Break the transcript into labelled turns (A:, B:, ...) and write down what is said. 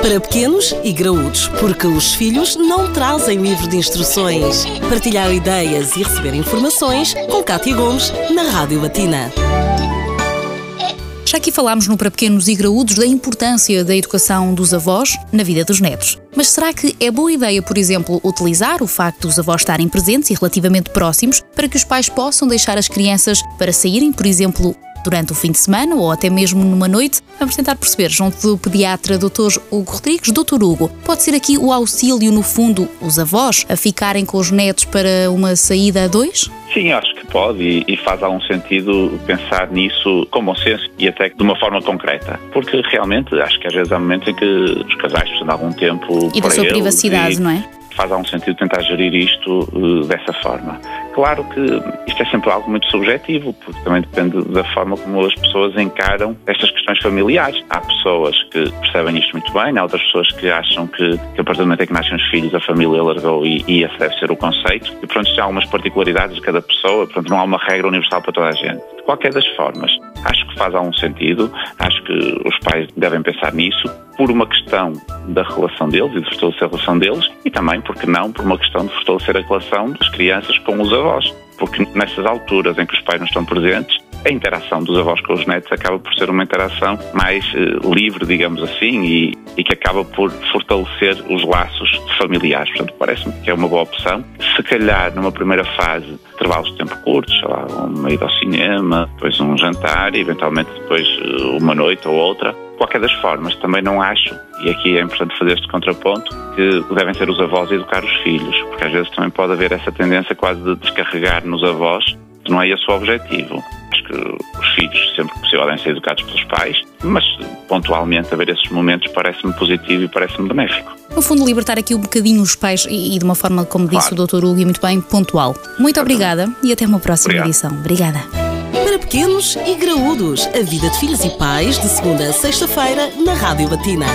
A: Para pequenos e graúdos, porque os filhos não trazem livro de instruções. Partilhar ideias e receber informações com Cátia Gomes na Rádio Latina.
B: Já aqui falámos no Para Pequenos e Graúdos da importância da educação dos avós na vida dos netos. Mas será que é boa ideia, por exemplo, utilizar o facto dos avós estarem presentes e relativamente próximos para que os pais possam deixar as crianças para saírem, por exemplo, durante o fim de semana ou até mesmo numa noite? Vamos tentar perceber, junto do pediatra Dr. Hugo Rodrigues. Dr. Hugo, pode ser aqui o auxílio, no fundo, os avós a ficarem com os netos para uma saída a dois?
C: Sim, acho que pode e, e, faz algum sentido pensar nisso com bom senso e até de uma forma concreta. Porque realmente acho que às vezes há momentos em que os casais precisam de algum tempo.
B: E da sua privacidade,
C: e,
B: não é?
C: Faz algum sentido tentar gerir isto uh, dessa forma. Claro que isto é sempre algo muito subjetivo, porque também depende da forma como as pessoas encaram estas questões familiares. Há pessoas que percebem isto muito bem, há outras pessoas que acham que, que a partir do momento em que nascem os filhos a família largou e, e esse deve ser o conceito. E pronto, há algumas particularidades de cada pessoa, portanto não há uma regra universal para toda a gente. De qualquer das formas, acho que faz algum sentido, acho que os pais devem pensar nisso por uma questão da relação deles e de fortalecer a relação deles e também, porque não, por uma questão de fortalecer a relação das crianças com os avós. Porque nessas alturas em que os pais não estão presentes, a interação dos avós com os netos acaba por ser uma interação mais uh, livre, digamos assim, e, e, que acaba por fortalecer os laços familiares. Portanto, parece-me que é uma boa opção. Se calhar, numa primeira fase, intervalos de tempo curtos, sei lá, uma ida ao cinema, depois um jantar e eventualmente depois uh, uma noite ou outra, qualquer das formas, também não acho, e aqui é importante fazer este contraponto, que devem ser os avós a educar os filhos, porque às vezes também pode haver essa tendência quase de descarregar nos avós, que não é esse o objetivo. Que os filhos, sempre que possível, devem ser educados pelos pais, mas pontualmente haver esses momentos parece-me positivo e parece-me benéfico.
B: No fundo, libertar aqui um bocadinho os pais e, e de uma forma, como disse claro. o Dr. Hugo, e muito bem, pontual. Muito obrigada e até uma próxima Obrigado. edição. Obrigada
A: para pequenos e graúdos. A vida de filhos e pais, de segunda a sexta-feira, na Rádio Batina.